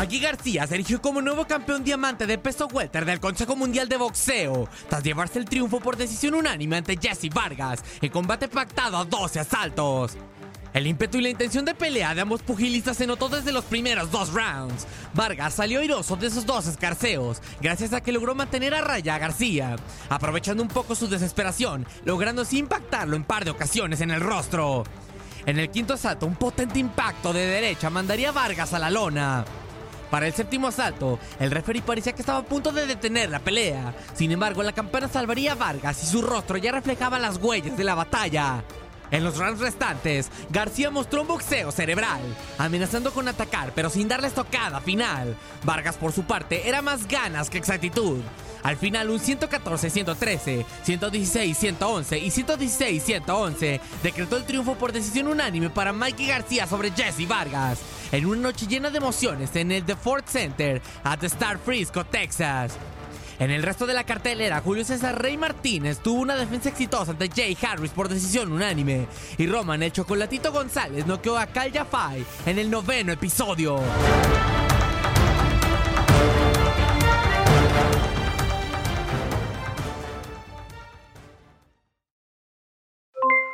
Maggie García se erigió como nuevo campeón diamante de peso welter del Consejo Mundial de Boxeo, tras llevarse el triunfo por decisión unánime ante Jesse Vargas en combate pactado a 12 asaltos. El ímpetu y la intención de pelea de ambos pugilistas se notó desde los primeros dos rounds. Vargas salió airoso de esos dos escarceos, gracias a que logró mantener a raya a García, aprovechando un poco su desesperación, logrando así impactarlo en par de ocasiones en el rostro. En el quinto asalto, un potente impacto de derecha mandaría a Vargas a la lona. Para el séptimo asalto, el referee parecía que estaba a punto de detener la pelea. Sin embargo, la campana salvaría a Vargas y su rostro ya reflejaba las huellas de la batalla. En los rounds restantes, García mostró un boxeo cerebral, amenazando con atacar, pero sin darle estocada final. Vargas, por su parte, era más ganas que exactitud. Al final, un 114-113, 116-111 y 116-111 decretó el triunfo por decisión unánime para Mikey García sobre Jesse Vargas, en una noche llena de emociones en el The Ford Center at the Star Frisco, Texas. En el resto de la cartelera, Julio César Rey Martínez tuvo una defensa exitosa ante Jay Harris por decisión unánime. Y Roman, el Chocolatito González, noqueó a Cal Jafai en el noveno episodio.